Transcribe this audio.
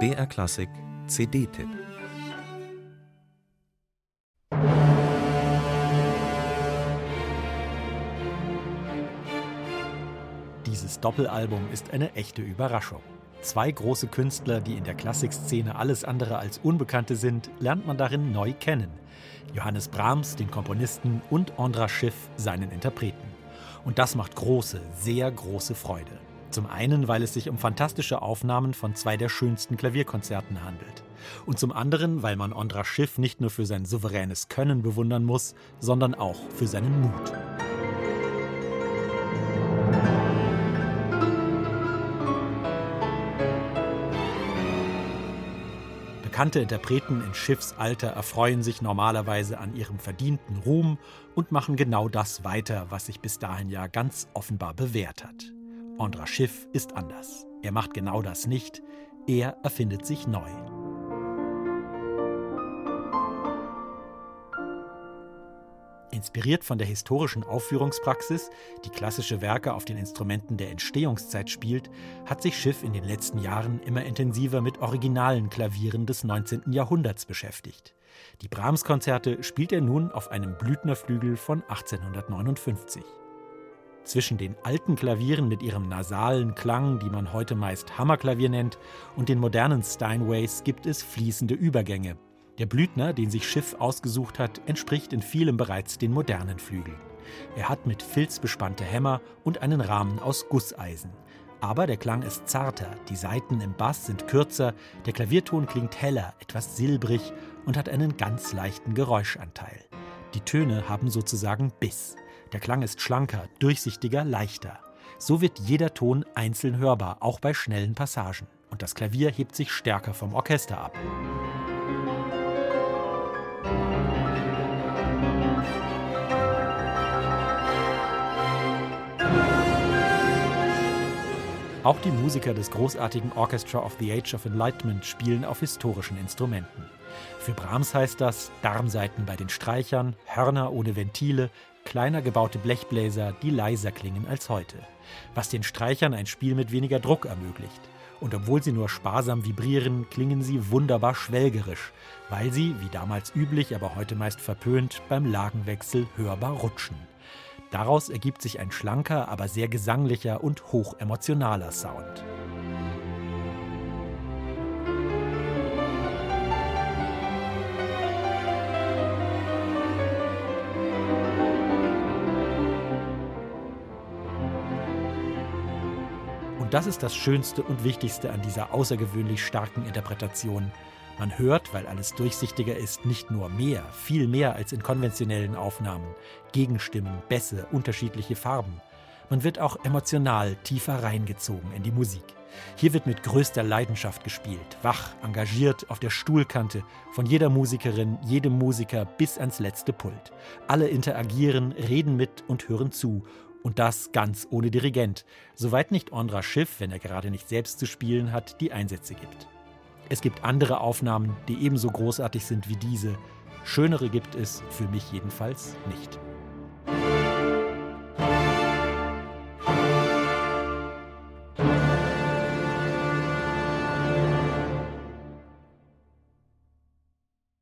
BR Klassik CD-Tipp Dieses Doppelalbum ist eine echte Überraschung. Zwei große Künstler, die in der Klassikszene alles andere als Unbekannte sind, lernt man darin neu kennen. Johannes Brahms, den Komponisten, und Andras Schiff, seinen Interpreten. Und das macht große, sehr große Freude. Zum einen, weil es sich um fantastische Aufnahmen von zwei der schönsten Klavierkonzerten handelt. Und zum anderen, weil man Andras Schiff nicht nur für sein souveränes Können bewundern muss, sondern auch für seinen Mut. Bekannte Interpreten in Schiffsalter erfreuen sich normalerweise an ihrem verdienten Ruhm und machen genau das weiter, was sich bis dahin ja ganz offenbar bewährt hat. Andras Schiff ist anders. Er macht genau das nicht. Er erfindet sich neu. Inspiriert von der historischen Aufführungspraxis, die klassische Werke auf den Instrumenten der Entstehungszeit spielt, hat sich Schiff in den letzten Jahren immer intensiver mit originalen Klavieren des 19. Jahrhunderts beschäftigt. Die Brahms-Konzerte spielt er nun auf einem Blüthnerflügel von 1859. Zwischen den alten Klavieren mit ihrem nasalen Klang, die man heute meist Hammerklavier nennt, und den modernen Steinways gibt es fließende Übergänge, der Blüthner, den sich Schiff ausgesucht hat, entspricht in vielem bereits den modernen Flügeln. Er hat mit Filz bespannte Hämmer und einen Rahmen aus Gusseisen. Aber der Klang ist zarter, die Saiten im Bass sind kürzer, der Klavierton klingt heller, etwas silbrig und hat einen ganz leichten Geräuschanteil. Die Töne haben sozusagen Biss. Der Klang ist schlanker, durchsichtiger, leichter. So wird jeder Ton einzeln hörbar, auch bei schnellen Passagen. Und das Klavier hebt sich stärker vom Orchester ab. Auch die Musiker des großartigen Orchestra of the Age of Enlightenment spielen auf historischen Instrumenten. Für Brahms heißt das Darmsaiten bei den Streichern, Hörner ohne Ventile, kleiner gebaute Blechbläser, die leiser klingen als heute, was den Streichern ein Spiel mit weniger Druck ermöglicht. Und obwohl sie nur sparsam vibrieren, klingen sie wunderbar schwelgerisch, weil sie, wie damals üblich, aber heute meist verpönt, beim Lagenwechsel hörbar rutschen. Daraus ergibt sich ein schlanker, aber sehr gesanglicher und hochemotionaler Sound. Das ist das Schönste und Wichtigste an dieser außergewöhnlich starken Interpretation. Man hört, weil alles durchsichtiger ist, nicht nur mehr, viel mehr als in konventionellen Aufnahmen. Gegenstimmen, Bässe, unterschiedliche Farben. Man wird auch emotional tiefer reingezogen in die Musik. Hier wird mit größter Leidenschaft gespielt, wach, engagiert, auf der Stuhlkante, von jeder Musikerin, jedem Musiker bis ans letzte Pult. Alle interagieren, reden mit und hören zu. Und das ganz ohne Dirigent, soweit nicht Andras Schiff, wenn er gerade nicht selbst zu spielen hat, die Einsätze gibt. Es gibt andere Aufnahmen, die ebenso großartig sind wie diese. Schönere gibt es für mich jedenfalls nicht.